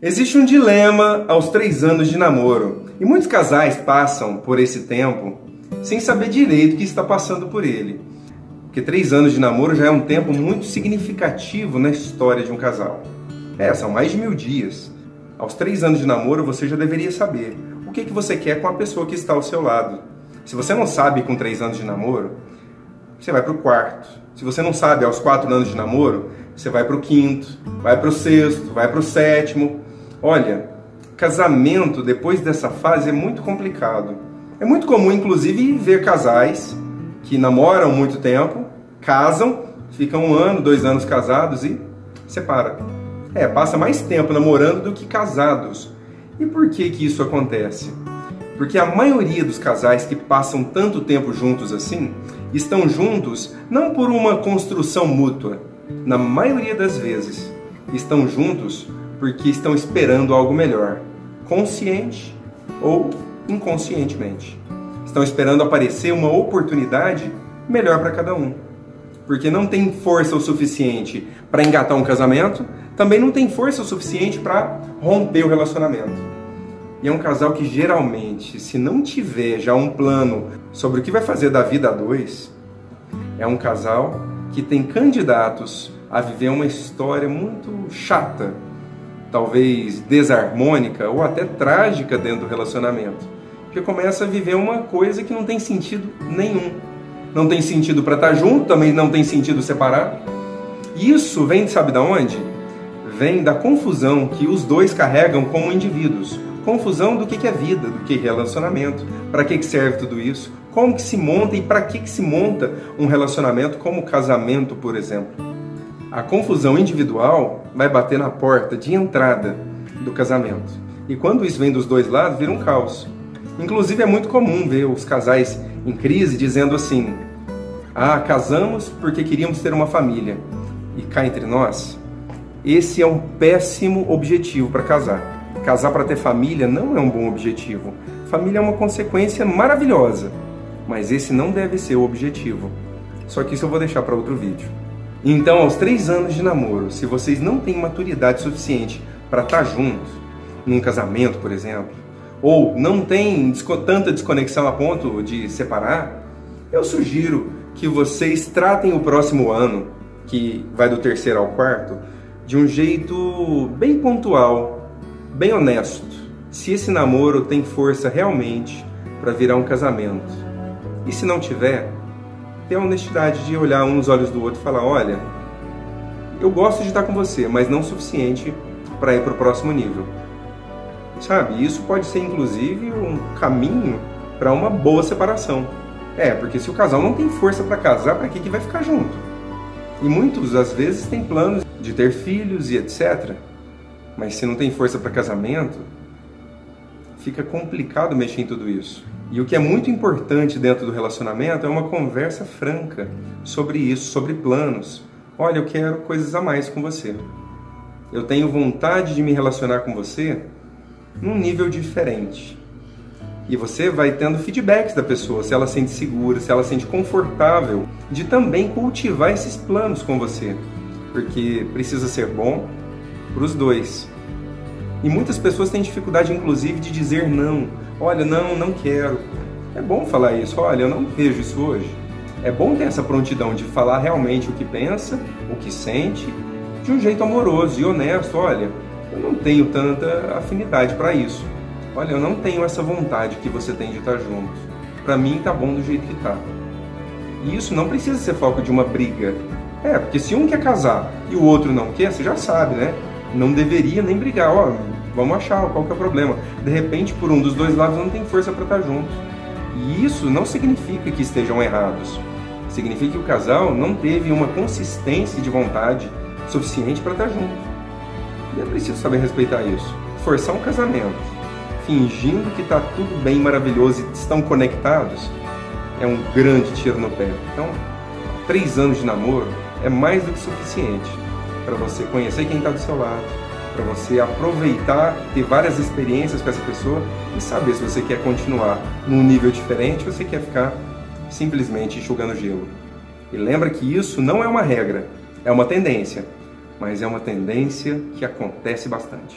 Existe um dilema aos três anos de namoro e muitos casais passam por esse tempo sem saber direito o que está passando por ele. Porque três anos de namoro já é um tempo muito significativo na história de um casal. É, são mais de mil dias. Aos três anos de namoro você já deveria saber o que, que você quer com a pessoa que está ao seu lado. Se você não sabe com três anos de namoro, você vai para o quarto. Se você não sabe aos quatro anos de namoro, você vai para o quinto, vai para o sexto, vai para o sétimo. Olha, casamento depois dessa fase é muito complicado. É muito comum, inclusive, ver casais que namoram muito tempo, casam, ficam um ano, dois anos casados e separam. É, passa mais tempo namorando do que casados. E por que que isso acontece? Porque a maioria dos casais que passam tanto tempo juntos assim, estão juntos não por uma construção mútua. Na maioria das vezes, estão juntos porque estão esperando algo melhor, consciente ou inconscientemente. Estão esperando aparecer uma oportunidade melhor para cada um. Porque não tem força o suficiente para engatar um casamento, também não tem força o suficiente para romper o relacionamento. E é um casal que geralmente, se não tiver já um plano sobre o que vai fazer da vida a dois, é um casal que tem candidatos a viver uma história muito chata, talvez desarmônica ou até trágica dentro do relacionamento. Porque começa a viver uma coisa que não tem sentido nenhum. Não tem sentido para estar tá junto, também não tem sentido separar. Isso vem, sabe da onde? Vem da confusão que os dois carregam como indivíduos. Confusão do que é vida, do que é relacionamento, para que serve tudo isso, como que se monta e para que se monta um relacionamento como casamento, por exemplo. A confusão individual vai bater na porta de entrada do casamento. E quando isso vem dos dois lados, vira um caos. Inclusive é muito comum ver os casais em crise dizendo assim: "Ah, casamos porque queríamos ter uma família". E cá entre nós, esse é um péssimo objetivo para casar. Casar para ter família não é um bom objetivo. Família é uma consequência maravilhosa, mas esse não deve ser o objetivo. Só que isso eu vou deixar para outro vídeo. Então, aos três anos de namoro, se vocês não têm maturidade suficiente para estar tá juntos, num casamento, por exemplo, ou não tem tanta desconexão a ponto de separar, eu sugiro que vocês tratem o próximo ano, que vai do terceiro ao quarto, de um jeito bem pontual, bem honesto. Se esse namoro tem força realmente para virar um casamento. E se não tiver, ter a honestidade de olhar um nos olhos do outro e falar: olha, eu gosto de estar com você, mas não o suficiente para ir para o próximo nível. Sabe? Isso pode ser inclusive um caminho para uma boa separação. É, porque se o casal não tem força para casar, para que, que vai ficar junto? E muitos, às vezes, têm planos de ter filhos e etc. Mas se não tem força para casamento, fica complicado mexer em tudo isso. E o que é muito importante dentro do relacionamento é uma conversa franca sobre isso, sobre planos. Olha, eu quero coisas a mais com você. Eu tenho vontade de me relacionar com você num nível diferente. E você vai tendo feedbacks da pessoa, se ela sente segura, se ela sente confortável de também cultivar esses planos com você. Porque precisa ser bom para os dois. E muitas pessoas têm dificuldade, inclusive, de dizer não. Olha, não, não quero. É bom falar isso. Olha, eu não vejo isso hoje. É bom ter essa prontidão de falar realmente o que pensa, o que sente, de um jeito amoroso e honesto. Olha, eu não tenho tanta afinidade para isso. Olha, eu não tenho essa vontade que você tem de estar junto. Para mim tá bom do jeito que tá. E isso não precisa ser foco de uma briga. É, porque se um quer casar e o outro não quer, você já sabe, né? não deveria nem brigar. Ó, vamos achar qual que é o problema. De repente, por um dos dois lados não tem força para estar junto. E isso não significa que estejam errados. Significa que o casal não teve uma consistência de vontade suficiente para estar junto. E é preciso saber respeitar isso. Forçar um casamento, fingindo que está tudo bem, maravilhoso e estão conectados, é um grande tiro no pé. Então, três anos de namoro é mais do que suficiente para você conhecer quem está do seu lado, para você aproveitar, ter várias experiências com essa pessoa e saber se você quer continuar num nível diferente ou você quer ficar simplesmente enxugando gelo. E lembra que isso não é uma regra, é uma tendência, mas é uma tendência que acontece bastante.